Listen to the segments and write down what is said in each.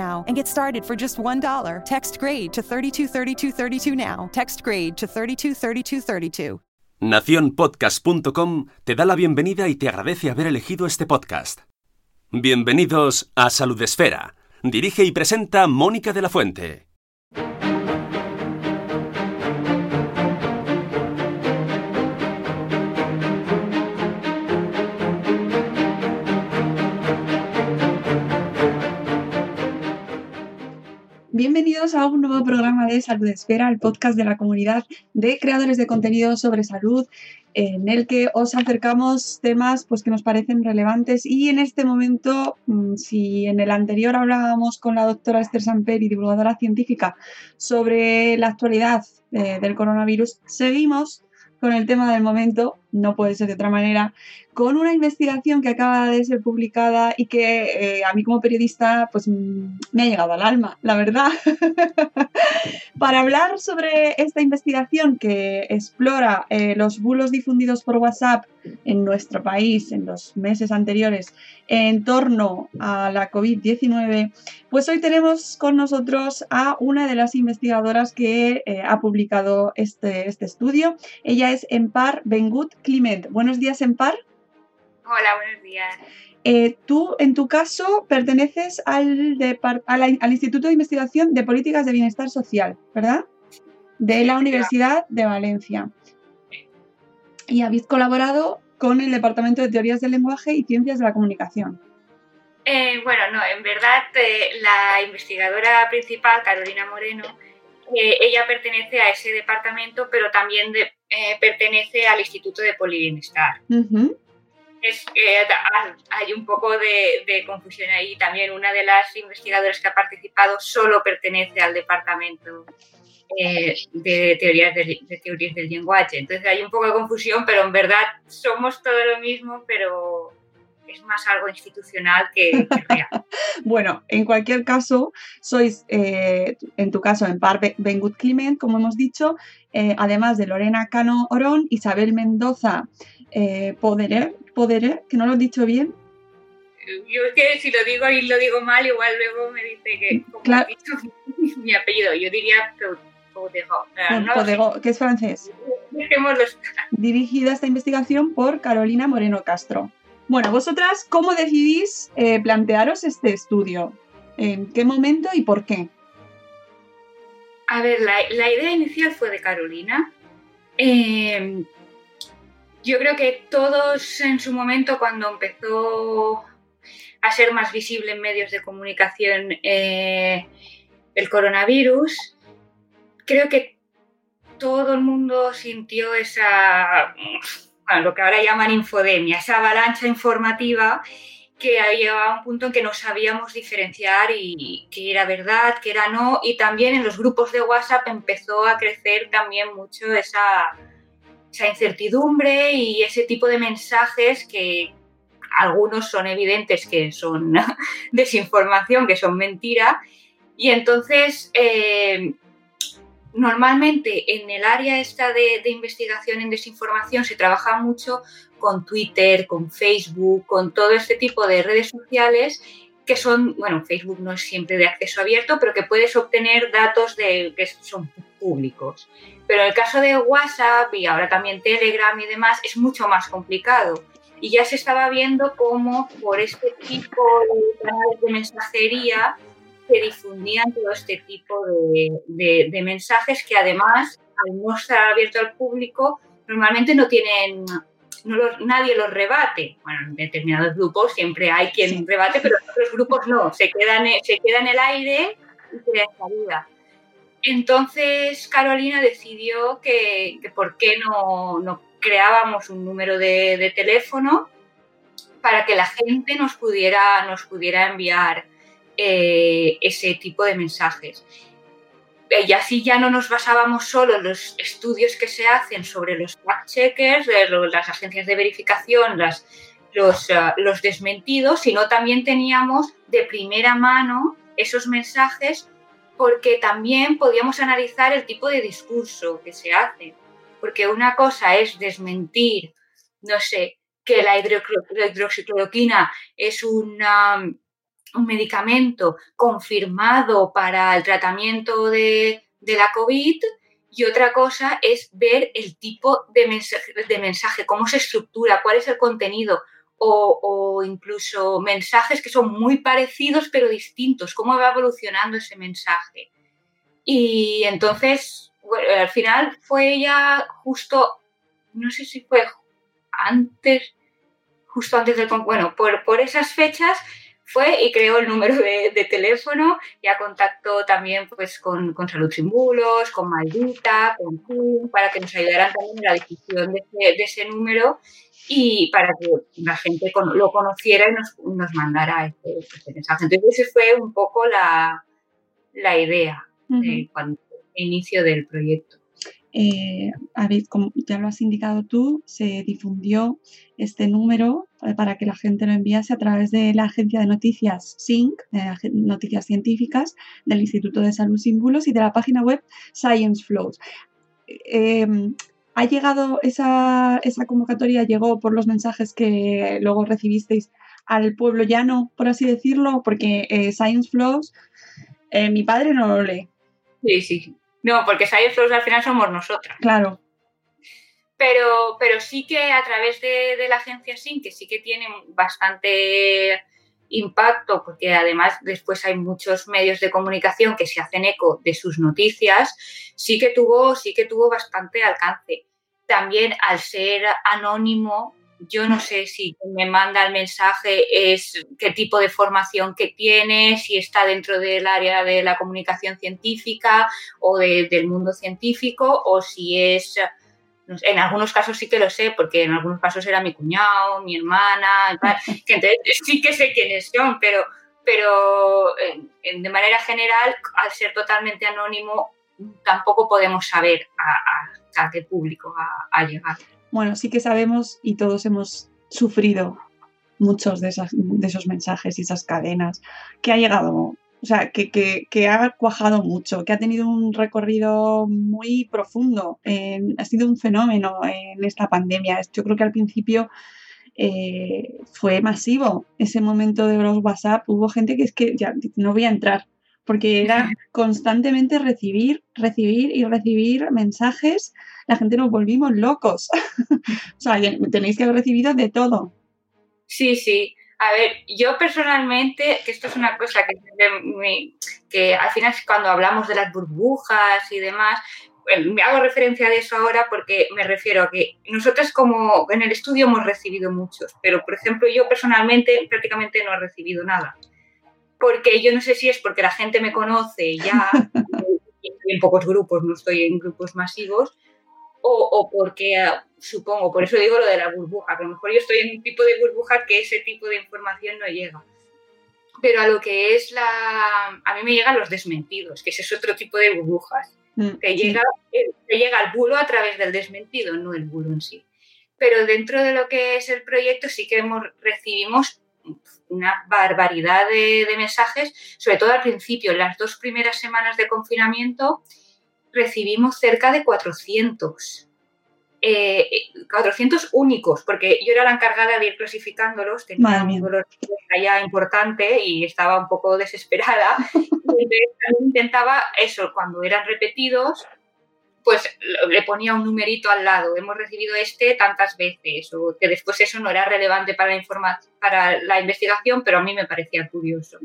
and get started for just $1. Text grade to 323232 now. Text grade to 323232. Naciónpodcast.com te da la bienvenida y te agradece haber elegido este podcast. Bienvenidos a Salud Esfera. Dirige y presenta Mónica de la Fuente. Bienvenidos a un nuevo programa de Salud Esfera, el podcast de la comunidad de creadores de contenido sobre salud, en el que os acercamos temas pues, que nos parecen relevantes. Y en este momento, mm, si en el anterior hablábamos con la doctora Esther Samper y divulgadora científica sobre la actualidad eh, del coronavirus, seguimos con el tema del momento, no puede ser de otra manera, con una investigación que acaba de ser publicada y que eh, a mí como periodista pues mm, me ha llegado al alma, la verdad. Para hablar sobre esta investigación que explora eh, los bulos difundidos por WhatsApp en nuestro país en los meses anteriores en torno a la COVID-19, pues hoy tenemos con nosotros a una de las investigadoras que eh, ha publicado este, este estudio. Ella es Empar Bengut Climent. Buenos días, Empar. Hola, buenos días. Eh, tú, en tu caso, perteneces al, al Instituto de Investigación de Políticas de Bienestar Social, ¿verdad? De la Universidad de Valencia. Y habéis colaborado con el Departamento de Teorías del Lenguaje y Ciencias de la Comunicación. Eh, bueno, no, en verdad eh, la investigadora principal, Carolina Moreno, ella pertenece a ese departamento, pero también pertenece al Instituto de Polibienestar es, hay un poco de, confusión ahí. También una de las investigadoras que ha participado solo pertenece al departamento eh, de, teorías de, teorías del lenguaje. Entonces hay un poco de confusión, pero en verdad somos todo lo mismo, pero es más algo institucional que, real. bueno, en cualquier caso, sois, eh, en tu caso, en par Bengut Climent, como hemos dicho, eh, además de Lorena Cano Orón, Isabel Mendoza eh, Poderer, que no lo he dicho bien. Yo es que si lo digo y lo digo mal, igual luego me dice que claro. dicho mi apellido. Yo diría Podego, que es francés. Dirigida esta investigación por Carolina Moreno Castro. Bueno, vosotras, ¿cómo decidís eh, plantearos este estudio? ¿En qué momento y por qué? A ver, la, idea inicial fue de Carolina. Eh, yo creo que todos en su momento, cuando empezó a ser más visible en medios de comunicación eh, el coronavirus, creo que todo el mundo sintió esa, lo que ahora llaman infodemia, esa avalancha informativa que llegaba un punto en que no sabíamos diferenciar y qué era verdad, qué era no, y también en los grupos de WhatsApp empezó a crecer también mucho esa, incertidumbre y ese tipo de mensajes que algunos son evidentes que son desinformación, que son mentira. Y entonces, eh, normalmente en el área esta de, investigación en desinformación se trabaja mucho con Twitter, con Facebook, con todo este tipo de redes sociales que son, bueno, Facebook no es siempre de acceso abierto, pero que puedes obtener datos de, que son públicos. Pero en el caso de WhatsApp y ahora también Telegram y demás es mucho más complicado. Y ya se estaba viendo cómo por este tipo de canales de mensajería se difundían todo este tipo de, mensajes que además, al no estar abierto al público, normalmente no tienen, nadie los rebate. Bueno, en determinados grupos siempre hay quien rebate, pero en otros grupos no, se quedan, se queda en el aire y crea salida. Entonces Carolina decidió que, por qué no, creábamos un número de, teléfono para que la gente nos pudiera, nos pudiera enviar eh, ese tipo de mensajes. Y así ya no nos basábamos solo en los estudios que se hacen sobre los fact-checkers, las agencias de verificación, los, ah, los desmentidos, sino también teníamos de primera mano esos mensajes porque también podíamos analizar el tipo de discurso que se hace. Porque una cosa es desmentir, no sé, que la hidroxicloroquina es una un medicamento confirmado para el tratamiento de, la COVID y otra cosa es ver el tipo de mensaje, de mensaje, cómo se estructura, cuál es el contenido o, incluso mensajes que son muy parecidos pero distintos, cómo va evolucionando ese mensaje. Y entonces, al final fue ya justo, no sé si fue antes, justo antes del... Bueno, por, por esas fechas fue y creó el número de, teléfono, ya contactó también pues, con, con Salud Sin Bulos, con Maldita, con Zoom, para que nos ayudaran también en la difusión de ese, número y para que la gente lo conociera y nos, mandara este, este, mensaje. Entonces, esa fue un poco la, idea de cuando inicio del proyecto. Eh, como ya lo has indicado tú, se difundió este número eh, para que la gente lo enviase a través de la agencia de noticias SYNC, de noticias científicas, del Instituto de Salud Símbolos y de la página web Science Flows. Em, ¿Ha llegado esa, convocatoria, llegó por los mensajes que luego recibisteis al pueblo llano, por así decirlo? Porque eh, Science Flows, mi padre no lo lee. Sí, sí, no, porque Science al final somos nosotras. Claro. Pero, pero sí que a través de, la agencia SIN, que sí que tiene bastante impacto, porque además después hay muchos medios de comunicación que se hacen eco de sus noticias, sí que tuvo, sí que tuvo bastante alcance. También al ser anónimo, yo no sé si me manda el mensaje es qué tipo de formación que tiene, si está dentro del área de la comunicación científica o del mundo científico, o si es, en algunos casos sí que lo sé, porque en algunos casos era mi cuñado, mi hermana, que entonces sí que sé quiénes son, pero, pero de manera general, al ser totalmente anónimo, tampoco podemos saber a, qué público ha llegado bueno, sí que sabemos y todos hemos sufrido muchos de, esos mensajes y esas cadenas, que ha llegado, o sea, que, ha cuajado mucho, que ha tenido un recorrido muy profundo, ha sido un fenómeno en esta pandemia. Yo creo que al principio eh, fue masivo ese momento de los WhatsApp, hubo gente que es que ya no voy a entrar, porque era constantemente recibir, recibir y recibir mensajes la gente nos volvimos locos. o sea, tenéis que haber recibido de todo. Sí, sí. A ver, yo personalmente, que esto es una cosa que, que al final cuando hablamos de las burbujas y demás, me hago referencia de eso ahora porque me refiero a que nosotros como en el estudio hemos recibido muchos, pero por ejemplo yo personalmente prácticamente no he recibido nada. Porque yo no sé si es porque la gente me conoce ya, estoy en pocos grupos, no estoy en grupos masivos, o, porque, ah, supongo, por eso digo lo de la burbuja, que a lo mejor yo estoy en un tipo de burbuja que ese tipo de información no llega. Pero a lo que es la... A mí me llegan los desmentidos, que ese es otro tipo de burbujas, mm, que, llega, que llega el bulo a través del desmentido, no el bulo en sí. Pero dentro de lo que es el proyecto sí que hemos, recibimos una barbaridad de, de mensajes, sobre todo al principio, en las dos primeras semanas de confinamiento, recibimos cerca de 400. 400 eh, únicos, porque yo era la encargada de ir clasificándolos, tenía un dolor ya importante y estaba un poco desesperada. y intentaba eso, cuando eran repetidos, pues le ponía un numerito al lado. Hemos recibido este tantas veces, o que después eso no era relevante para la, para la investigación, pero a mí me parecía curioso.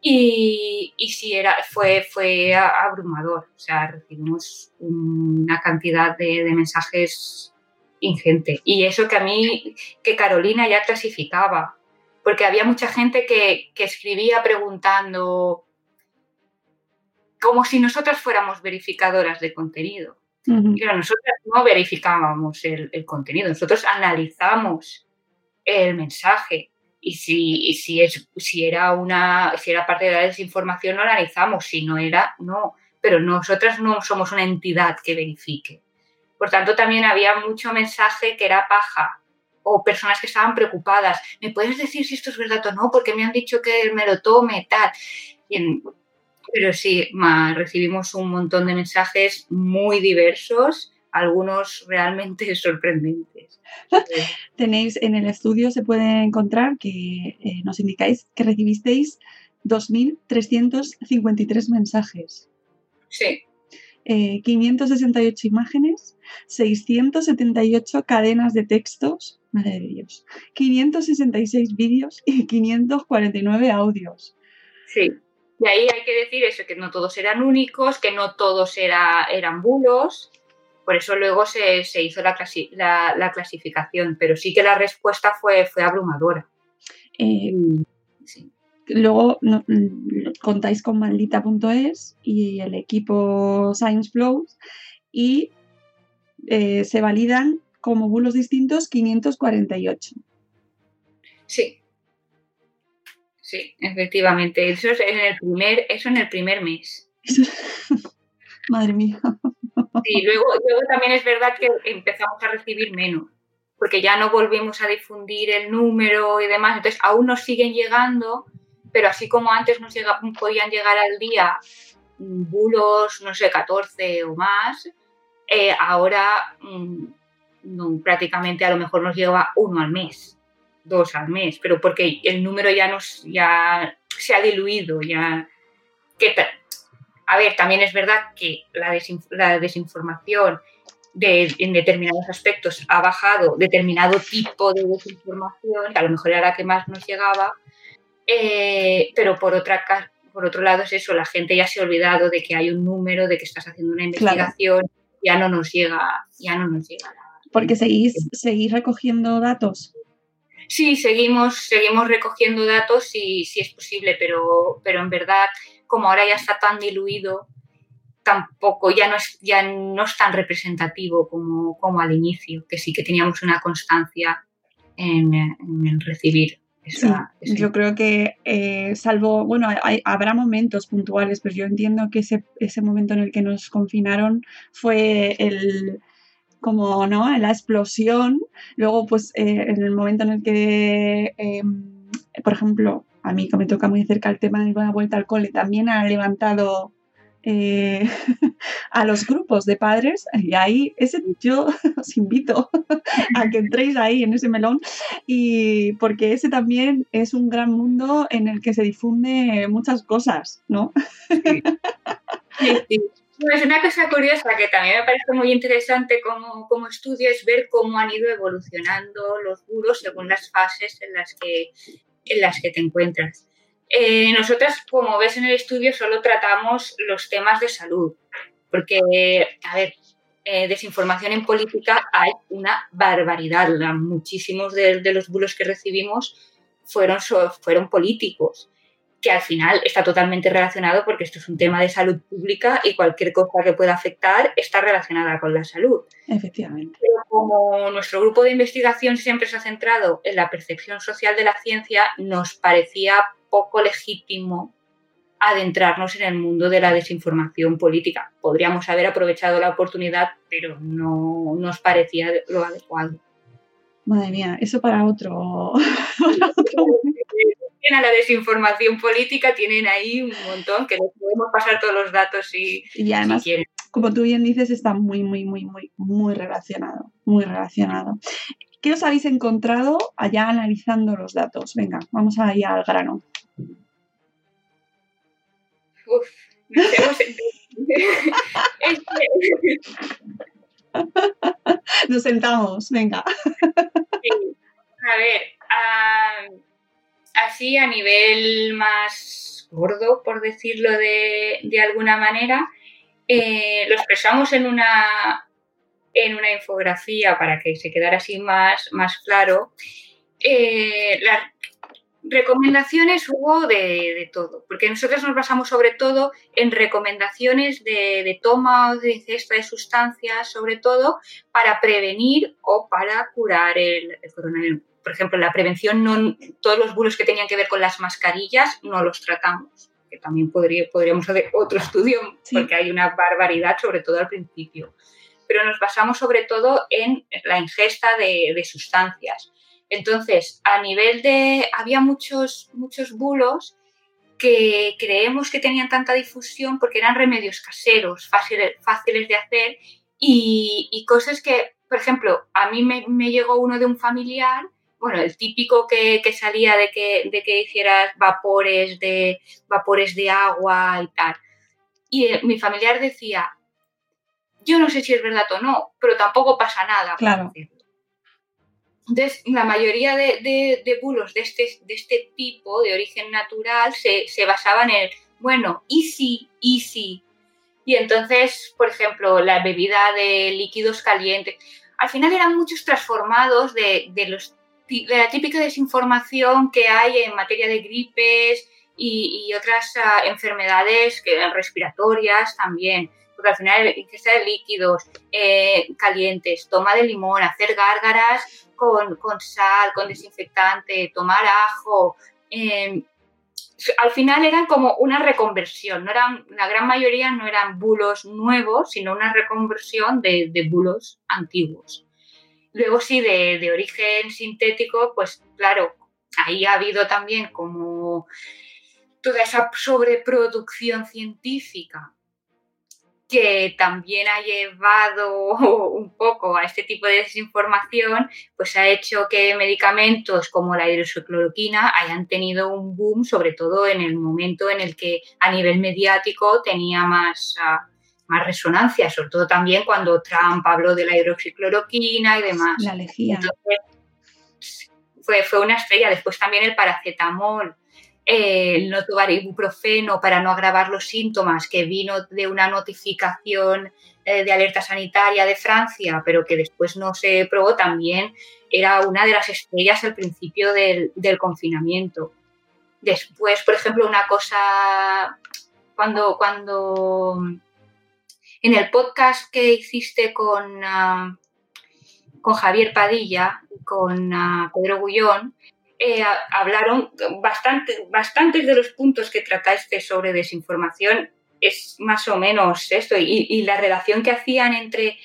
Y, y sí, era, fue, fue abrumador. O sea, recibimos una cantidad de, mensajes ingente. Y eso que a mí, que Carolina ya clasificaba, porque había mucha gente que, que escribía preguntando, como si nosotras fuéramos verificadoras de contenido. Pero nosotras no verificábamos el, el, contenido, nosotros analizamos el mensaje y si, si, es, si, era una, si era parte de la desinformación lo analizamos, si no era, no. Pero nosotras no somos una entidad que verifique. Por tanto, también había mucho mensaje que era paja o personas que estaban preocupadas. ¿Me puedes decir si esto es verdad o no? Porque me han dicho que me lo tome, tal. Pero sí, recibimos un montón de mensajes muy diversos, algunos realmente sorprendentes. Tenéis en el estudio, se puede encontrar que eh, nos indicáis que recibisteis 2.353 mensajes. Sí. 568 eh, imágenes, 678 cadenas de textos, madre de Dios, 566 vídeos y 549 audios. Sí, y ahí hay que decir eso, que no todos eran únicos, que no todos era, eran bulos, por eso luego se, hizo la, clasificación, pero sí que la respuesta fue, fue abrumadora. Eh, luego mm, contáis con maldita.es y el equipo Science Flows y eh, se validan como bulos distintos 548. Sí. Sí, efectivamente. Eso es en el primer, eso en el primer mes. Madre mía. Sí, luego, también es verdad que empezamos a recibir menos, porque ya no volvimos a difundir el número y demás, entonces aún nos siguen llegando, pero así como antes nos llega, podían llegar al día bulos, no sé, 14 o más, eh, ahora mm, prácticamente a lo mejor nos llega uno al mes, dos al mes, pero porque el número ya, nos, ya se ha diluido, ya... Que a ver, también es verdad que la, desinformación en determinados aspectos ha bajado determinado tipo de desinformación, que a lo mejor era la que más nos llegaba, eh, pero por, otra, por otro lado es eso, la gente ya se ha olvidado de que hay un número, de que estás haciendo una investigación, ya no nos llega, ya no nos llega Porque seguís, seguís recogiendo datos. Sí, seguimos, seguimos recogiendo datos si, si es posible, pero, pero en verdad como ahora ya está tan diluido, tampoco ya no es, ya no es tan representativo como, como al inicio, que sí que teníamos una constancia en, recibir. Esa, Yo creo que, eh, salvo, bueno, habrá momentos puntuales, pero yo entiendo que ese, ese momento en el que nos confinaron fue el, como, ¿no? La explosión. Luego, pues, eh, en el momento en el que, em, por ejemplo, a mí que me toca muy cerca el tema de la vuelta al cole, también ha levantado eh, a los grupos de padres y ahí ese yo os invito a que entréis ahí en ese melón y porque ese también es un gran mundo en el que se difunde muchas cosas, ¿no? Sí. Una cosa curiosa que también me parece muy interesante como, como, estudio es ver cómo han ido evolucionando los buros según las fases en las que en las que te encuentras. Eh, nosotras, como ves en el estudio, solo tratamos los temas de salud, porque, a ver, eh, desinformación en política hay una barbaridad. Muchísimos de, los bulos que recibimos fueron, fueron políticos, que al final está totalmente relacionado porque esto es un tema de salud pública y cualquier cosa que pueda afectar está relacionada con la salud. Efectivamente como nuestro grupo de investigación siempre se ha centrado en la percepción social de la ciencia, nos parecía poco legítimo adentrarnos en el mundo de la desinformación política. Podríamos haber aprovechado la oportunidad, pero no nos parecía lo adecuado. Madre mía, eso para otro. la desinformación política tienen ahí un montón que les podemos pasar todos los datos y, y además, como tú bien dices, está muy, muy, muy, muy, muy relacionado, muy relacionado. ¿Qué os habéis encontrado allá analizando los datos? Venga, vamos allá al grano. Uf, nos sentamos, venga. A ver, así a nivel más gordo, por decirlo de, alguna manera, eh, lo expresamos en una, en una infografía para que se quedara así más, más claro. Eh, las recomendaciones hubo de, todo, porque nosotros nos basamos sobre todo en recomendaciones de, toma o de ingesta de sustancias, sobre todo para prevenir o para curar el, coronavirus. Por ejemplo, la prevención, no, todos los bulos que tenían que ver con las mascarillas no los tratamos, que también podría, podríamos hacer otro estudio, porque hay una barbaridad, sobre todo al principio. Pero nos basamos sobre todo en la ingesta de, sustancias. Entonces, a nivel de... Había muchos, muchos bulos que creemos que tenían tanta difusión porque eran remedios caseros, fáciles, fáciles de hacer y, cosas que, por ejemplo, a mí me, llegó uno de un familiar, bueno, el típico que, salía de que, de que hicieras vapores de, vapores de agua y tal. Y eh, mi familiar decía, yo no sé si es verdad o no, pero tampoco pasa nada. Claro. Entonces, la mayoría de, bulos de este, de este tipo, de origen natural, se, basaban en, bueno, easy, easy. Y entonces, por ejemplo, la bebida de líquidos calientes. Al final eran muchos transformados de, los, la típica desinformación que hay en materia de gripes y, otras ah, enfermedades respiratorias también porque al final ingesta de líquidos eh, calientes, toma de limón, hacer gárgaras con, sal, con desinfectante, tomar ajo. Em, al final eran como una reconversión, no eran, la gran mayoría no eran bulos nuevos, sino una reconversión de, bulos antiguos. Luego sí, de, de, origen sintético, pues claro, ahí ha habido también como toda esa sobreproducción científica que también ha llevado un poco a este tipo de desinformación, pues ha hecho que medicamentos como la hidroxicloroquina hayan tenido un boom, sobre todo en el momento en el que a nivel mediático tenía más, ah, más resonancia, sobre todo también cuando Trump habló de la hidroxicloroquina y demás. La lejía. fue, fue una estrella. Después también el paracetamol el no tomar ibuprofeno para no agravar los síntomas, que vino de una notificación eh, de alerta sanitaria de Francia, pero que después no se probó, también era una de las estrellas al principio del, confinamiento. Después, por ejemplo, una cosa, cuando, cuando en el podcast que hiciste con, ah, con Javier Padilla y con ah, Pedro Gullón, eh, hablaron bastante, bastantes de los puntos que trataste sobre desinformación es más o menos esto y, la relación que hacían entre,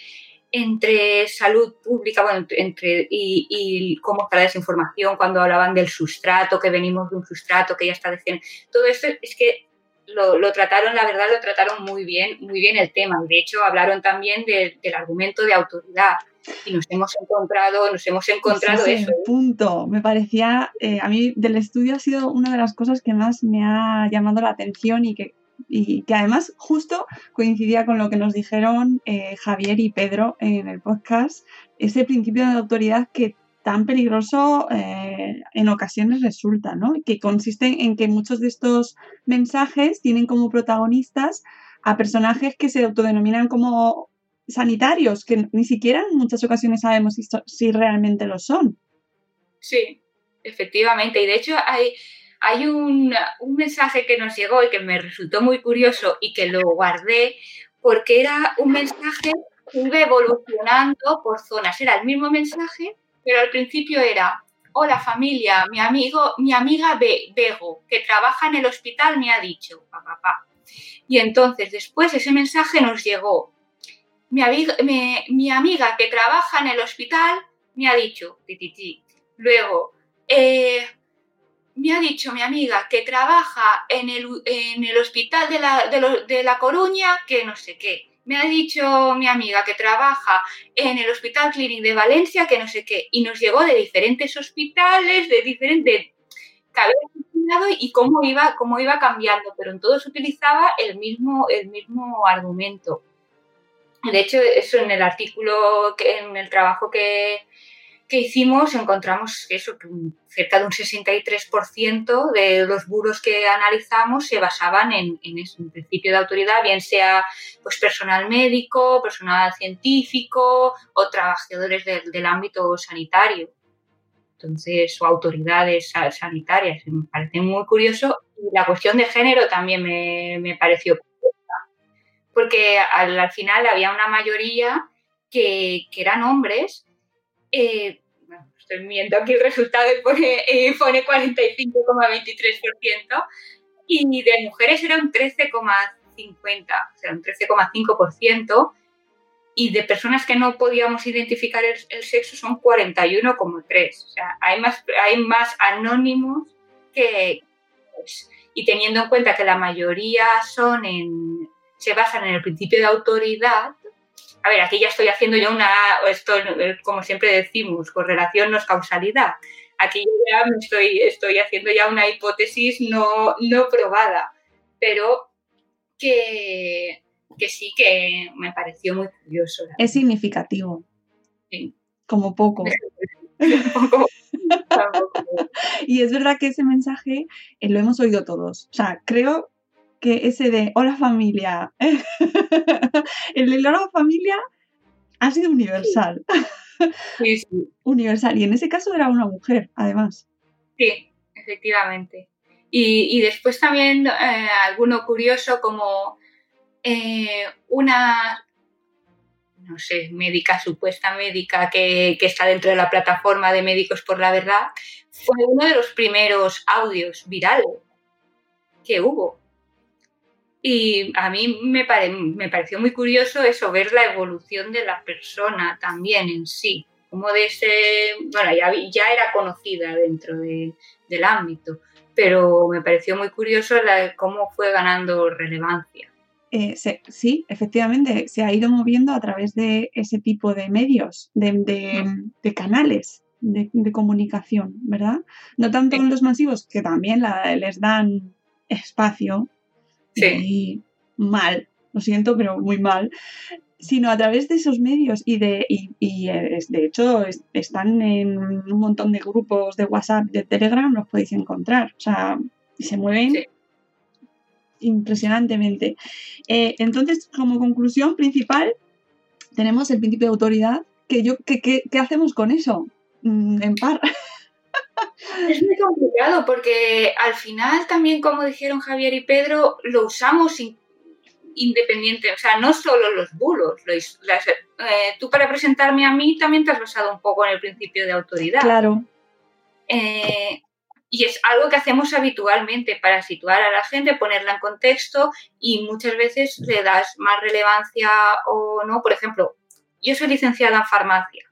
entre salud pública bueno, entre, y, cómo está la desinformación cuando hablaban del sustrato, que venimos de un sustrato que ya está diciendo. Todo esto es que lo, trataron, la verdad, lo trataron muy bien, muy bien el tema. De hecho, hablaron también del argumento de autoridad y nos hemos encontrado, nos hemos encontrado eso. punto. Me parecía, eh, a mí del estudio ha sido una de las cosas que más me ha llamado la atención y que, y que además justo coincidía con lo que nos dijeron eh, Javier y Pedro en el podcast, ese principio de autoridad que tan peligroso eh, en ocasiones resulta, ¿no? Que consiste en que muchos de estos mensajes tienen como protagonistas a personajes que se autodenominan como sanitarios, que ni siquiera en muchas ocasiones sabemos si, realmente lo son. Sí, efectivamente. Y de hecho hay, hay un, mensaje que nos llegó y que me resultó muy curioso y que lo guardé porque era un mensaje que iba evolucionando por zonas. Era el mismo mensaje, pero al principio era, hola familia, mi amigo, mi amiga Be Bego, que trabaja en el hospital, me ha dicho, papá. Y entonces después ese mensaje nos llegó, mi, mi, amiga que trabaja en el hospital me ha dicho, ti, Luego, eh, me ha dicho mi amiga que trabaja en el, en el hospital de la, de, la Coruña que no sé qué. Me ha dicho mi amiga que trabaja en el Hospital Clinic de Valencia, que no sé qué, y nos llegó de diferentes hospitales, de diferentes, y cómo iba, cómo iba cambiando, pero en todos utilizaba el mismo, el mismo argumento. De hecho, eso en el artículo, en el trabajo que, que hicimos, encontramos eso, que cerca de un 63% de los buros que analizamos se basaban en, en ese principio de autoridad, bien sea pues, personal médico, personal científico o trabajadores del ámbito sanitario. Entonces, o autoridades sanitarias. Me parece muy curioso. Y la cuestión de género también me, me pareció porque al, final había una mayoría que, que eran hombres. Eh, estoy viendo aquí el resultado y pone, eh, pone 45,23%, y de mujeres era un 13,50%, o sea, un 13,5%, y de personas que no podíamos identificar el, el sexo son 41,3%. O sea, hay más, hay más anónimos que... Pues, y teniendo en cuenta que la mayoría son en, se basan en el principio de autoridad. A ver, aquí ya estoy haciendo yo una, esto como siempre decimos, correlación no es causalidad. Aquí ya me estoy, estoy haciendo ya una hipótesis no, no probada, pero que, que sí que me pareció muy curioso. Es significativo. Sí. Como poco. y es verdad que ese mensaje eh, lo hemos oído todos. O sea, creo que ese de hola familia, el de hola familia ha sido universal. Sí, sí. Universal. Y en ese caso era una mujer, además. Sí, efectivamente. Y, y después también eh, alguno curioso como eh, una, no sé, médica, supuesta médica que, que está dentro de la plataforma de Médicos por la Verdad, fue uno de los primeros audios virales que hubo. Y a mí me, pare, me pareció muy curioso eso, ver la evolución de la persona también en sí, como de ese, bueno, ya, ya era conocida dentro de, del ámbito, pero me pareció muy curioso la, cómo fue ganando relevancia. Eh, se, sí, efectivamente, se ha ido moviendo a través de ese tipo de medios, de, de, de canales de, de, comunicación, ¿verdad? No tanto en los masivos, que también la, les dan espacio, Sí. mal, lo siento, pero muy mal, sino a través de esos medios y de, y, y de hecho están en un montón de grupos de WhatsApp, de Telegram, los podéis encontrar, o sea, se mueven Sí. impresionantemente. Eh, entonces, como conclusión principal, tenemos el principio de autoridad, que yo, ¿qué hacemos con eso? Mm, en par. Es muy complicado porque al final también, como dijeron Javier y Pedro, lo usamos in- independiente, o sea, no solo los bulos. lo is- las- eh, tú para presentarme a mí también te has basado un poco en el principio de autoridad. Claro, Eh, y es algo que hacemos habitualmente para situar a la gente, ponerla en contexto y muchas veces le das más relevancia o no. Por ejemplo, yo soy licenciada en farmacia.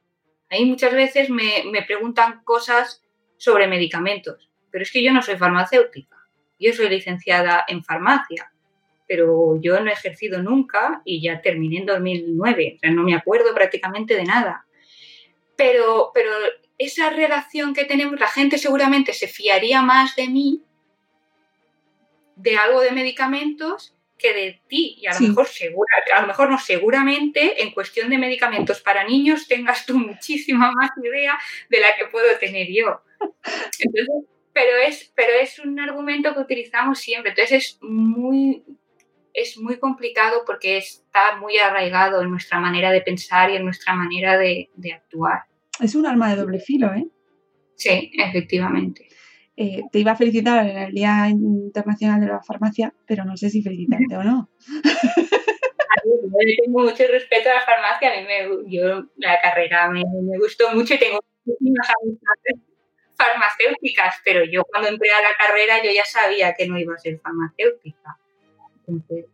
Ahí muchas veces me, me preguntan cosas sobre medicamentos, pero es que yo no soy farmacéutica. Yo soy licenciada en farmacia, pero yo no he ejercido nunca y ya terminé en 2009. O sea, no me acuerdo prácticamente de nada. Pero, pero esa relación que tenemos, la gente seguramente se fiaría más de mí, de algo de medicamentos, que de ti. Y a lo Sí. mejor segura, a lo mejor no seguramente en cuestión de medicamentos para niños tengas tú muchísima más idea de la que puedo tener yo. Entonces, pero es, pero es un argumento que utilizamos siempre. Entonces es muy, es muy complicado porque está muy arraigado en nuestra manera de pensar y en nuestra manera de, de actuar. es un arma de doble filo, ¿eh? Sí, efectivamente. Eh, te iba a felicitar en el Día Internacional de la Farmacia, pero no sé si felicitarte o no. Yo tengo mucho respeto a la farmacia, a mí me, yo, la carrera me, me gustó mucho y tengo muchísimas amistades farmacéuticas, pero yo cuando entré a la carrera yo ya sabía que no iba a ser farmacéutica. Entonces,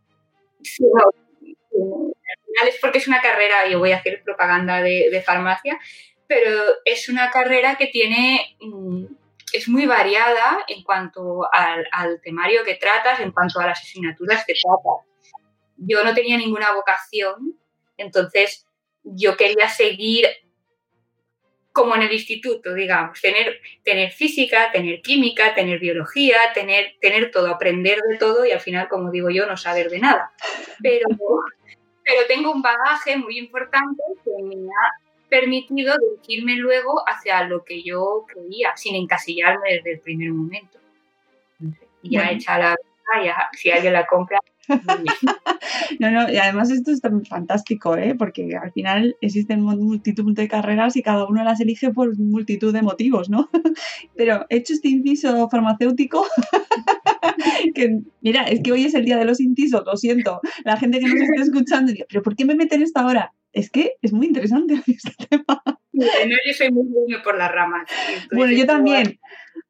sí, no, al final es porque es una carrera, yo voy a hacer propaganda de, de farmacia, pero es una carrera que tiene, mm, es muy variada en cuanto al, al temario que tratas, en cuanto a las asignaturas que tratas yo no tenía ninguna vocación, entonces yo quería seguir como en el instituto, digamos, tener, tener física, tener química, tener biología, tener, tener todo, aprender de todo y al final, como digo yo, no saber de nada. Pero, pero tengo un bagaje muy importante que me ha permitido dirigirme luego hacia lo que yo creía, sin encasillarme desde el primer momento. Y ya hecha la ya, si alguien la compra, no, no, y además esto es fantástico, ¿eh? porque al final existen multitud de carreras y cada uno las elige por multitud de motivos, ¿no? Pero hecho este inciso farmacéutico, que mira, es que hoy es el día de los incisos, lo siento, la gente que nos está escuchando, pero ¿por qué me meten esta hora? Es que es muy interesante este tema. Bueno, yo soy muy bueno por las ramas. Bueno, yo también.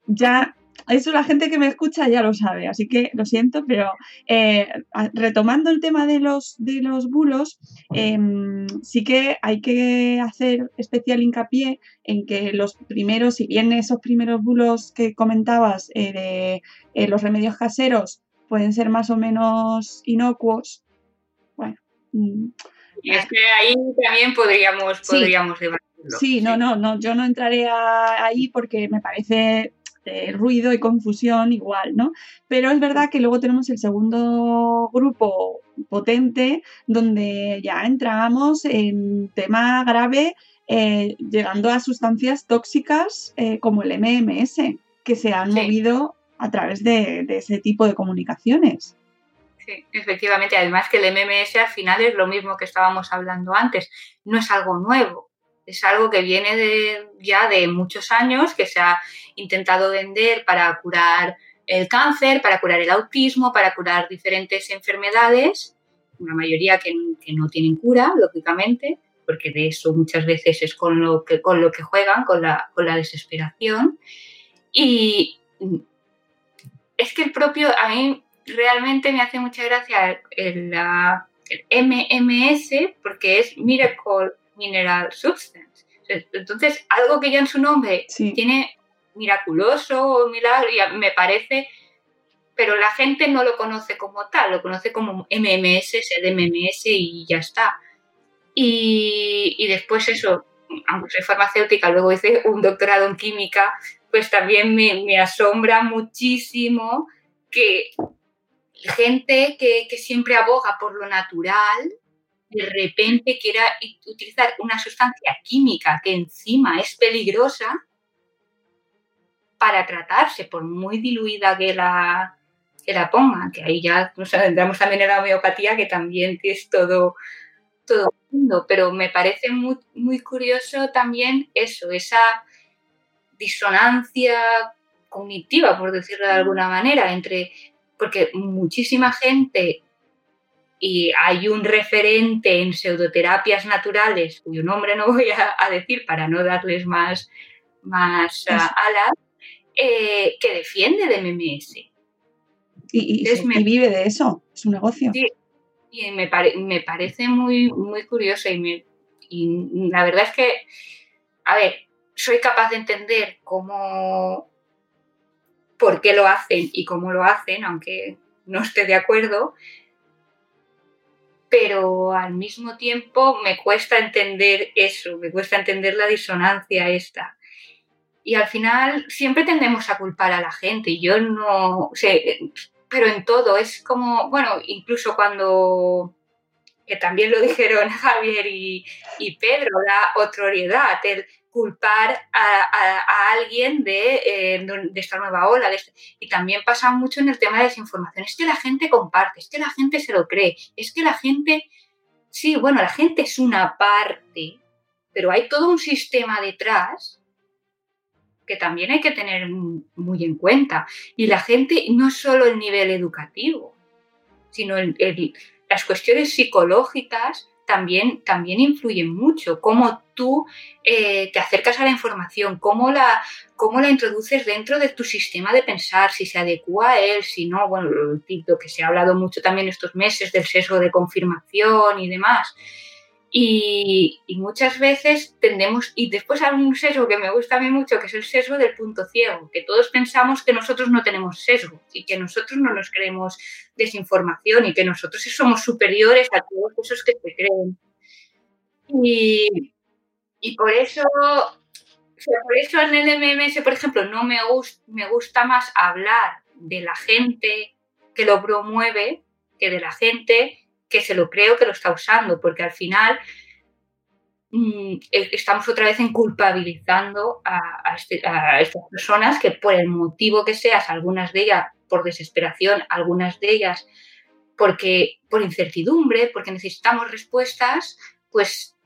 Ya eso la gente que me escucha ya lo sabe, así que lo siento, pero eh, retomando el tema de los, de los bulos, em, sí que hay que hacer especial hincapié en que los primeros, si bien esos primeros bulos que comentabas eh, de eh, los remedios caseros pueden ser más o menos inocuos, bueno. Mm, y es que ahí también podríamos, podríamos sí, Sí, no, no, no, yo no entraré ahí porque me parece ruido y confusión igual, ¿no? Pero es verdad que luego tenemos el segundo grupo potente donde ya entramos en tema grave eh, llegando a sustancias tóxicas eh, como el MMS que se han movido a través de, de ese tipo de comunicaciones. Sí, efectivamente. Además que el MMS al final es lo mismo que estábamos hablando antes. No es algo nuevo. Es algo que viene de, ya de muchos años, que se ha intentado vender para curar el cáncer, para curar el autismo, para curar diferentes enfermedades, una mayoría que, no tienen cura, lógicamente, porque de eso muchas veces es con lo que, con lo que juegan, con la, con la desesperación. Y es que el propio, a mí realmente me hace mucha gracia el, el MMS, porque es Miracle Mineral Substance. Entonces, algo que ya en su nombre tiene miraculoso o milagro, me parece, pero la gente no lo conoce como tal, lo conoce como MMS, el MMS y ya está. Y, después eso, aunque soy farmacéutica, luego hice un doctorado en química, pues también me, asombra muchísimo que gente que, que siempre aboga por lo natural, de repente quiera utilizar una sustancia química que encima es peligrosa para tratarse, por muy diluida que la, que la pongan, que ahí ya nos entramos también en la homeopatía, que también es todo, todo mundo, pero me parece muy, muy curioso también eso, esa disonancia cognitiva, por decirlo de alguna manera, entre, porque muchísima gente y hay un referente en pseudoterapias naturales, cuyo nombre no voy a, decir para no darles más, más uh, alas, eh, que defiende de MMS. Y, vive de eso, es un negocio. Sí, y me, me, parece muy, muy curioso y, me, y la verdad es que, a ver, soy capaz de entender cómo, por qué lo hacen y cómo lo hacen, aunque no esté de acuerdo, pero al mismo tiempo me cuesta entender eso, me cuesta entender la disonancia esta. Y al final siempre tendemos a culpar a la gente, yo no sé, pero en todo, es como, bueno, incluso cuando, que también lo dijeron Javier y, y Pedro, la otroriedad, el culpar a, alguien eh, de, esta nueva ola. Este, y también pasa mucho en el tema de desinformación. Es que la gente comparte, es que la gente se lo cree, es que la gente, sí, bueno, la gente es una parte, pero hay todo un sistema detrás que también hay que tener muy en cuenta. Y la gente no solo el nivel educativo, sino las cuestiones psicológicas también, también influyen mucho. Cómo tú eh, te acercas a la información, cómo la, cómo la introduces dentro de tu sistema de pensar, si se adecua a él, si no, bueno, lo que se ha hablado mucho también estos meses del sesgo de confirmación y demás. Y, muchas veces tendemos, y después hay un sesgo que me gusta a mí mucho, que es el sesgo del punto ciego, que todos pensamos que nosotros no tenemos sesgo y que nosotros no nos creemos desinformación y que nosotros somos superiores a todos esos que se creen. Y, y por eso por eso en el MMS, por ejemplo, no me, me gusta más hablar de la gente que lo promueve que de la gente que se lo creo que lo está usando, porque al final mm, e, estamos otra vez en culpabilizando este, a, estas personas que por el motivo que seas, algunas de ellas por desesperación, algunas de ellas porque por incertidumbre, porque necesitamos respuestas, pues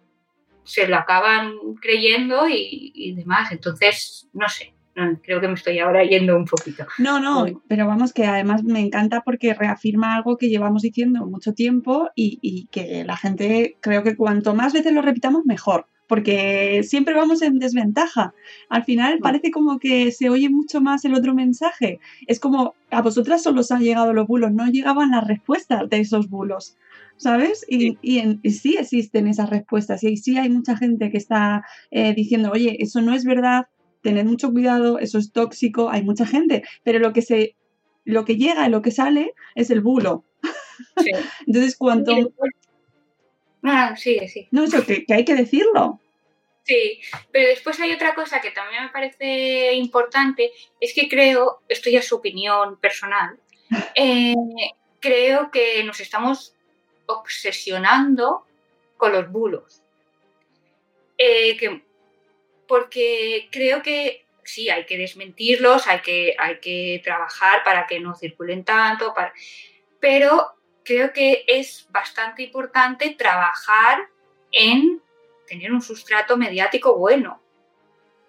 se lo acaban creyendo y, y demás. Entonces, no sé, creo que me estoy ahora yendo un poquito. No, no, pero vamos que además me encanta porque reafirma algo que llevamos diciendo mucho tiempo y, que la gente creo que cuanto más veces lo repitamos mejor. Porque siempre vamos en desventaja. Al final parece como que se oye mucho más el otro mensaje. Es como a vosotras solo os han llegado los bulos, no llegaban las respuestas de esos bulos. ¿sabes? Y, sí. existen esas respuestas y sí hay mucha gente que está eh, diciendo, oye, eso no es verdad, tened mucho cuidado, eso es tóxico, hay mucha gente, pero lo que se lo que llega y lo que sale es el bulo. Entonces, cuanto... Ah, sí, sí. No, eso que, hay que decirlo. Sí, pero después hay otra cosa que también me parece importante, es que creo, esto ya es su opinión personal, eh, creo que nos estamos obsesionando con los bulos. Eh, que porque creo que sí, hay que desmentirlos, hay que, hay que trabajar para que no circulen tanto, pero creo que es bastante importante trabajar en tener un sustrato mediático bueno,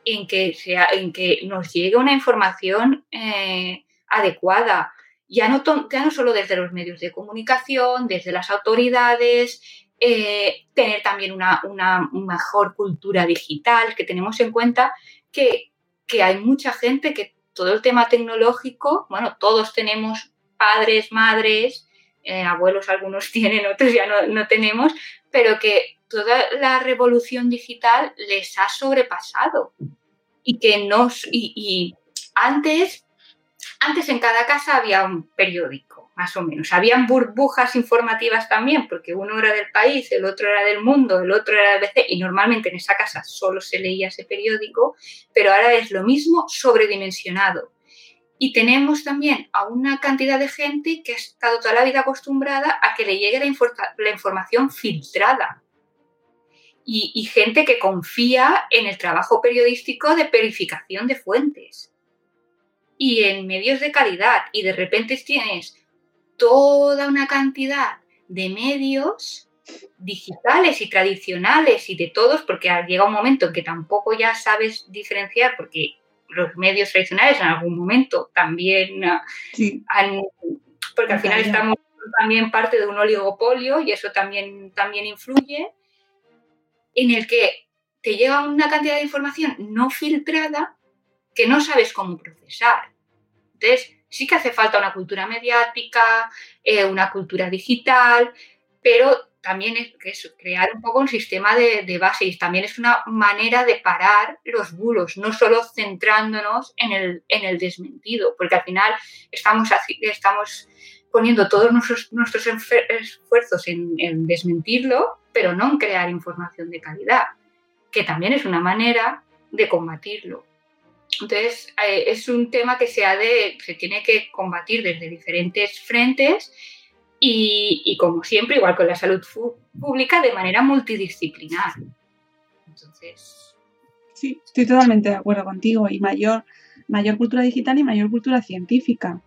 en que, sea, en que nos llegue una información eh, adecuada, ya no, ya no solo desde los medios de comunicación, desde las autoridades, eh, tener también una, mejor cultura digital, que tenemos en cuenta que, hay mucha gente que todo el tema tecnológico, bueno, todos tenemos padres, madres, eh, abuelos algunos tienen, otros ya no, tenemos, pero que toda la revolución digital les ha sobrepasado. Y que nos y antes antes en cada casa había un periódico más o menos. Habían burbujas informativas también, porque uno era del país, el otro era del mundo, el otro era del BC, y normalmente en esa casa solo se leía ese periódico, pero ahora es lo mismo sobredimensionado. Y tenemos también a una cantidad de gente que ha estado toda la vida acostumbrada a que le llegue la, información filtrada. Y gente que confía en el trabajo periodístico de verificación de fuentes y en medios de calidad. Y de repente tienes toda una cantidad de medios digitales y tradicionales y de todos, porque llega un momento en que tampoco ya sabes diferenciar, porque los medios tradicionales en algún momento también ah, han, porque al final estamos también parte de un oligopolio y eso también, también influye, en el que te llega una cantidad de información no filtrada que no sabes cómo procesar. Entonces, sí que hace falta una cultura mediática, eh, una cultura digital, pero también es, crear un poco un sistema de, base y también es una manera de parar los bulos, no solo centrándonos en el, en el desmentido, porque al final estamos, estamos poniendo todos nuestros, nuestros esfuerzos en, en desmentirlo, pero no en crear información de calidad, que también es una manera de combatirlo. Entonces, eh, es un tema que se, ha de, se tiene que combatir desde diferentes frentes y, como siempre, igual con la salud pública, de manera multidisciplinar. Entonces. Sí, estoy totalmente de acuerdo contigo. Y mayor, mayor cultura digital y mayor cultura científica.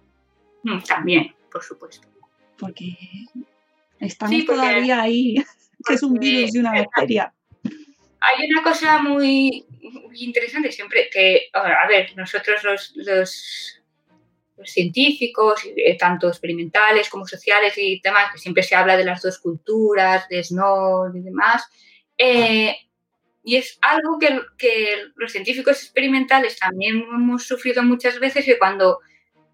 Mm, también, por supuesto. Porque estamos todavía ahí, que es un virus y una bacteria. Hay una cosa muy, interesante siempre que, a ver, nosotros los, los, científicos, eh, tanto experimentales como sociales y demás, que siempre se habla de las dos culturas, de Snow y demás, eh, y es algo que, que, los científicos experimentales también hemos sufrido muchas veces, que cuando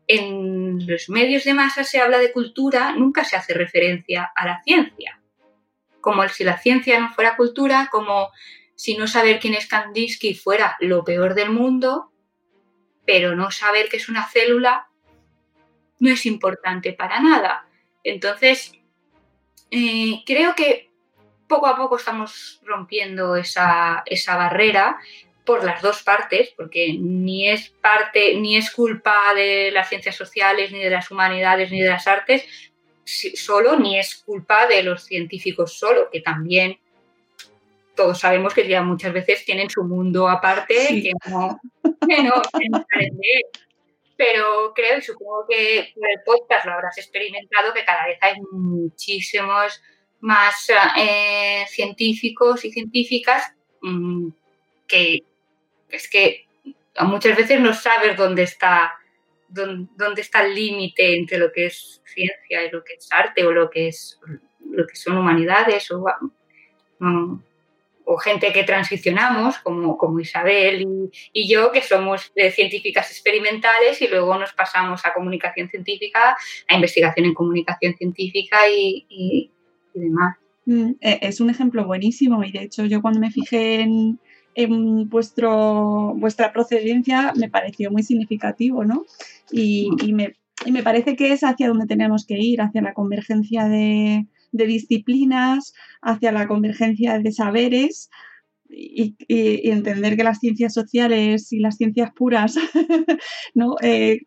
en los medios de masa se habla de cultura, nunca se hace referencia a la ciencia. Como si la ciencia no fuera cultura, como si no saber quién es Kandinsky fuera lo peor del mundo, pero no saber qué es una célula no es importante para nada. Entonces, eh, creo que poco a poco estamos rompiendo esa, esa barrera por las dos partes, porque ni es parte, ni es culpa de las ciencias sociales, ni de las humanidades, ni de las artes solo, ni es culpa de los científicos solo, que también todos sabemos que ya muchas veces tienen su mundo aparte que no, que no, Pero creo y supongo que por el podcast lo habrás experimentado que cada vez hay muchísimos más eh, científicos y científicas mm, que es que muchas veces no sabes dónde está dónde, está el límite entre lo que es ciencia y lo que es arte o lo que es lo que son humanidades o, o gente que transicionamos como, como Isabel y, yo que somos científicas experimentales y luego nos pasamos a comunicación científica, a investigación en comunicación científica y demás. Mm, e, es un ejemplo buenísimo y de hecho yo cuando me fijé en, en vuestro, vuestra procedencia me pareció muy significativo, ¿no? Y, me, parece que es hacia donde tenemos que ir, hacia la convergencia de, disciplinas, hacia la convergencia de saberes, y, entender que las ciencias sociales y las ciencias puras ¿no? Eh,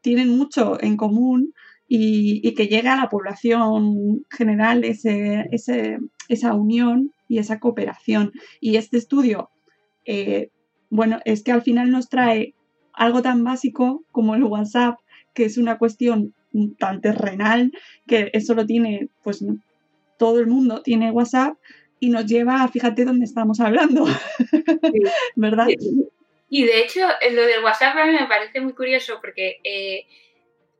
tienen mucho en común y, que llegue a la población general ese, esa unión y esa cooperación. Y este estudio, eh, bueno, es que al final nos trae algo tan básico como el WhatsApp, que es una cuestión tan terrenal, que eso lo tiene, pues todo el mundo tiene WhatsApp y nos lleva a, fíjate dónde estamos hablando, ¿verdad? Y de hecho, lo del WhatsApp a mí me parece muy curioso porque eh,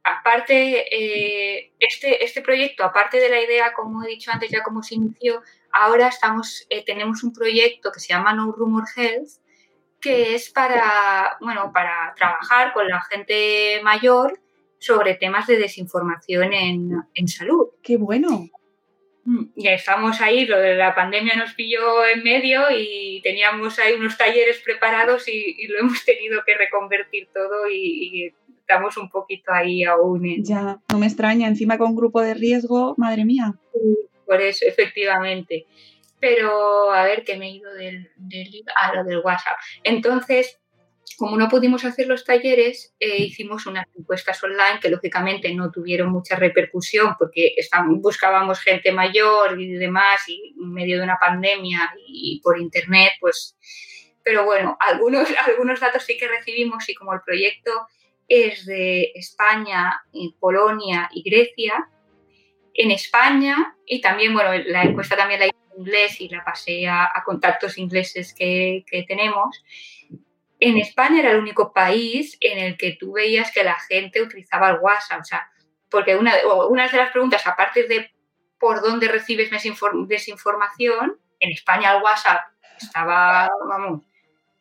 aparte, eh, este, este proyecto, aparte de la idea, como he dicho antes, ya como se inició, ahora estamos, eh, tenemos un proyecto que se llama No Rumor Health, que es para, bueno, para trabajar con la gente mayor sobre temas de desinformación en, salud. ¡Qué bueno! Mm, ya estamos ahí, lo de la pandemia nos pilló en medio y teníamos ahí unos talleres preparados y, lo hemos tenido que reconvertir todo y estamos un poquito ahí aún. Ya, no me extraña, encima con un grupo de riesgo, madre mía. por eso, efectivamente. Pero a ver, que me he ido del, del, a lo del WhatsApp. Entonces, como no pudimos hacer los talleres, eh, hicimos unas encuestas online que lógicamente no tuvieron mucha repercusión porque buscábamos gente mayor y demás y en medio de una pandemia y por internet, pues... Pero bueno, algunos, algunos datos sí que recibimos y como el proyecto es de España, Polonia y Grecia. En España, y también, bueno, la encuesta también la hice en inglés y la pasé a, contactos ingleses que, tenemos. En España era el único país en el que tú veías que la gente utilizaba el WhatsApp. O sea, porque una, de las preguntas, aparte de por dónde recibes desinformación, en España el WhatsApp estaba,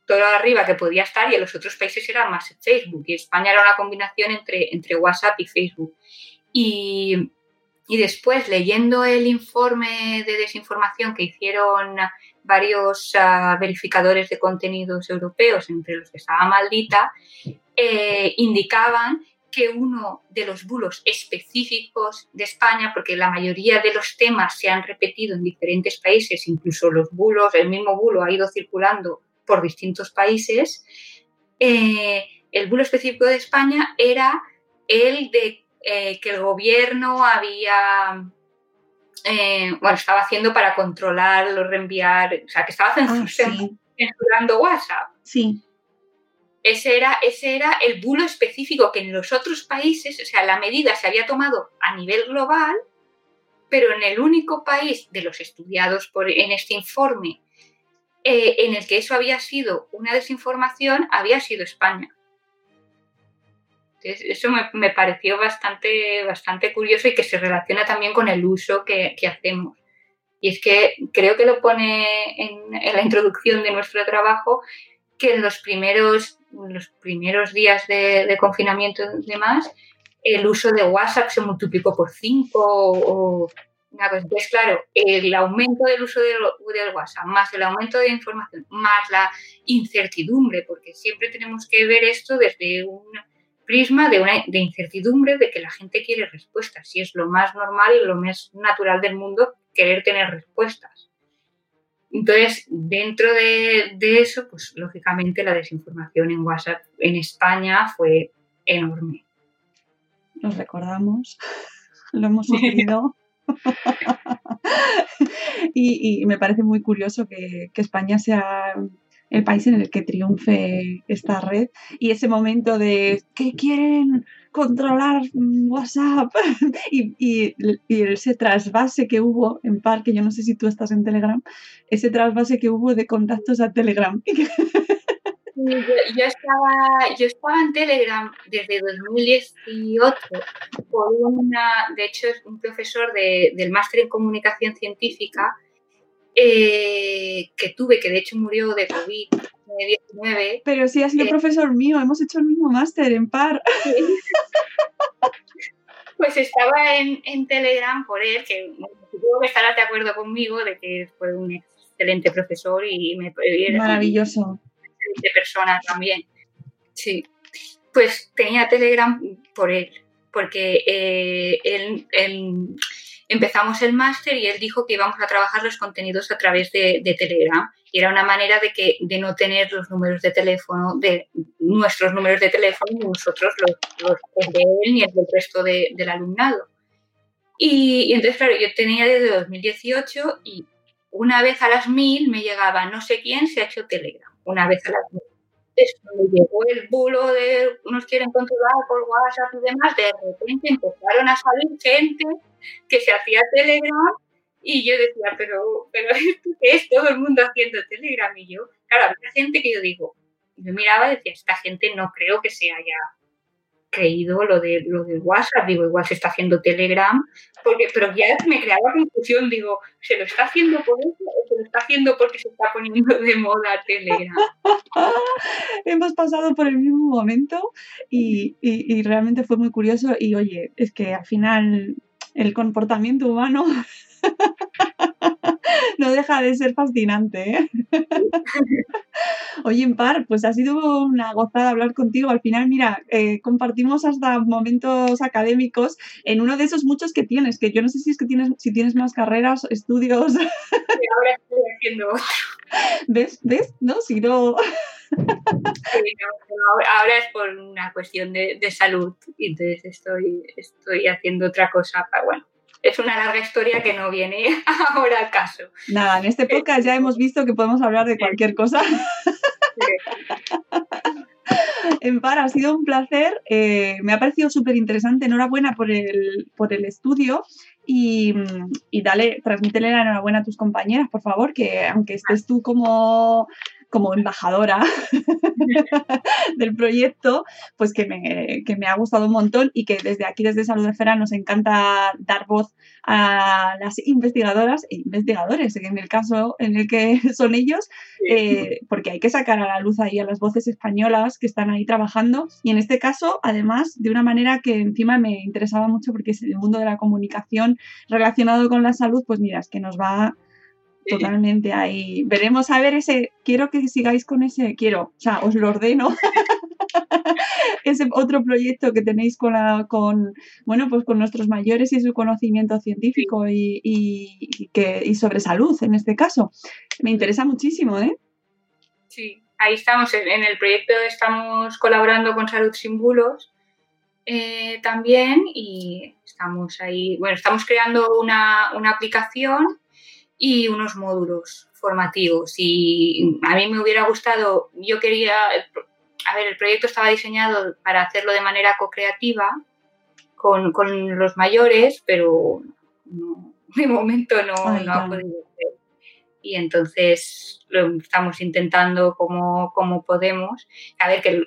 todo arriba que podía estar y en los otros países era más Facebook. Y España era una combinación entre, entre WhatsApp y Facebook. Y, después, leyendo el informe de desinformación que hicieron varios ah, verificadores de contenidos europeos, entre los que estaba Maldita, eh, indicaban que uno de los bulos específicos de España, porque la mayoría de los temas se han repetido en diferentes países, incluso los bulos, el mismo bulo ha ido circulando por distintos países, eh, el bulo específico de España era el de eh, que el gobierno había, eh, bueno, estaba haciendo para controlar los reenviar, o sea, que estaba ah, censurando WhatsApp. Sí. Ese era, ese era el bulo específico que en los otros países, o sea, la medida se había tomado a nivel global, pero en el único país de los estudiados por, en este informe eh, en el que eso había sido una desinformación había sido España. Eso me, pareció bastante, bastante curioso y que se relaciona también con el uso que, hacemos. Y es que creo que lo pone en, la introducción de nuestro trabajo que en los primeros, los primeros días de, confinamiento y demás, el uso de WhatsApp se multiplicó por cinco o, Una cosa. Entonces, claro, el aumento del uso del, del WhatsApp, más el aumento de información, más la incertidumbre, porque siempre tenemos que ver esto desde un prisma de, una, de incertidumbre de que la gente quiere respuestas, y es lo más normal y lo más natural del mundo querer tener respuestas. Entonces, dentro de, de eso, pues lógicamente la desinformación en WhatsApp en España fue enorme. Nos recordamos, lo hemos sufrido. y, y, me parece muy curioso que, que, España sea el país en el que triunfe esta red y ese momento de que quieren controlar WhatsApp y, y, ese trasvase que hubo en par, que yo no sé si tú estás en Telegram, ese trasvase que hubo de contactos a Telegram. Yo, yo, estaba, yo estaba en Telegram desde 2018 por una, de hecho un profesor de, del máster en comunicación científica eh, que tuve, que de hecho murió de COVID-19. Pero sí ha sido eh, profesor mío, hemos hecho el mismo máster en par. pues estaba en, en, Telegram por él, que supongo que estarás de acuerdo conmigo de que fue un excelente profesor y me... Maravilloso de personas también. Sí. Pues tenía Telegram por él, porque eh, él, él, empezamos el máster y él dijo que íbamos a trabajar los contenidos a través de, de, Telegram. Y era una manera de, que, de no tener los números de teléfono, de nuestros números de teléfono, ni nosotros los, los de él ni el del resto de, del alumnado. Y, y, entonces, claro, yo tenía desde 2018 y una vez a las mil me llegaba no sé quién se ha hecho Telegram una vez a la me llegó el bulo de nos quieren controlar por WhatsApp y demás, de repente empezaron a salir gente que se hacía Telegram y yo decía, pero, pero qué es todo el mundo haciendo Telegram? Y yo, claro, había gente que yo digo, yo miraba y decía, esta gente no creo que se haya creído lo de lo del WhatsApp, digo, igual se está haciendo Telegram, porque, pero ya me creaba confusión, digo, ¿se lo está haciendo por eso o se lo está haciendo porque se está poniendo de moda Telegram? Hemos pasado por el mismo momento y, y, y realmente fue muy curioso y oye, es que al final el comportamiento humano no deja de ser fascinante. ¿eh? Oye, Par, pues ha sido una gozada hablar contigo. Al final, mira, eh, compartimos hasta momentos académicos en uno de esos muchos que tienes, que yo no sé si es que tienes, si tienes más carreras, estudios. Ahora estoy haciendo otro. ¿Ves? ¿Ves? No, si no. Ahora es por una cuestión de, de, salud, y entonces estoy, estoy haciendo otra cosa. Para, bueno, es una larga historia que no viene ahora al caso. Nada, en este podcast ya hemos visto que podemos hablar de cualquier cosa. En par, ha sido un placer, eh, me ha parecido súper interesante, enhorabuena por el, por el estudio y, y, dale, transmítele la enhorabuena a tus compañeras, por favor, que aunque estés tú como como embajadora del proyecto, pues que me, que me, ha gustado un montón y que desde aquí, desde Salud Esfera, nos encanta dar voz a las investigadoras e investigadores, en el caso en el que son ellos, eh, porque hay que sacar a la luz ahí a las voces españolas que están ahí trabajando. Y en este caso, además, de una manera que encima me interesaba mucho porque es el mundo de la comunicación relacionado con la salud, pues mira, es que nos va totalmente ahí. Veremos a ver ese, quiero que sigáis con ese, quiero, o sea, os lo ordeno. ese otro proyecto que tenéis con, la, con, bueno, pues con nuestros mayores y su conocimiento científico y, y, que, y sobre salud en este caso. Me interesa muchísimo, ¿eh? Sí, ahí estamos, en el proyecto estamos colaborando con Salud Sin Bulos eh, también y estamos ahí, bueno, estamos creando una, una aplicación y unos módulos formativos. Y a mí me hubiera gustado, yo quería, a ver, el proyecto estaba diseñado para hacerlo de manera co-creativa con, con, los mayores, pero no, de momento no, Ay, no ha podido ser. Y entonces lo estamos intentando como, como podemos. A ver, que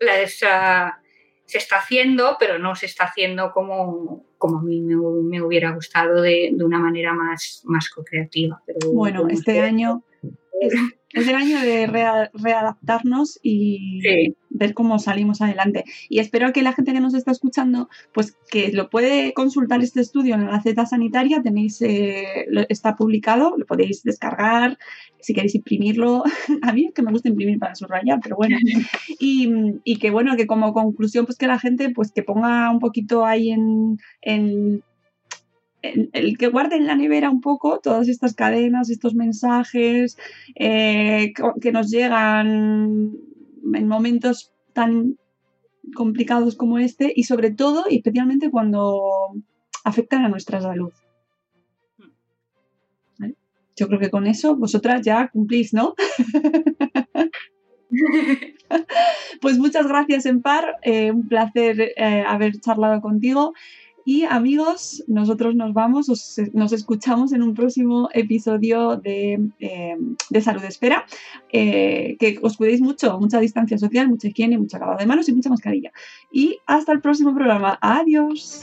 la, se está haciendo, pero no se está haciendo como, como a mí me, me hubiera gustado de, de, una manera más, más co-creativa. Bueno, este año es, es, el año de rea, readaptarnos y sí. ver cómo salimos adelante. Y espero que la gente que nos está escuchando, pues que lo puede consultar este estudio en la Gaceta Sanitaria, tenéis, eh, está publicado, lo podéis descargar, si queréis imprimirlo. A mí es que me gusta imprimir para subrayar, pero bueno. Y, y, que bueno, que como conclusión, pues que la gente, pues que ponga un poquito ahí en, en el que guarde en la nevera un poco todas estas cadenas, estos mensajes eh, que nos llegan en momentos tan complicados como este y sobre todo y especialmente cuando afectan a nuestra salud. Yo creo que con eso vosotras ya cumplís, ¿no? pues muchas gracias, Empar. Eh, un placer eh, haber charlado contigo. Y amigos, nosotros nos vamos, nos escuchamos en un próximo episodio de, eh, Salud Espera. Eh, que os cuidéis mucho, mucha distancia social, mucha higiene, mucha lavado de manos y mucha mascarilla. Y hasta el próximo programa. Adiós.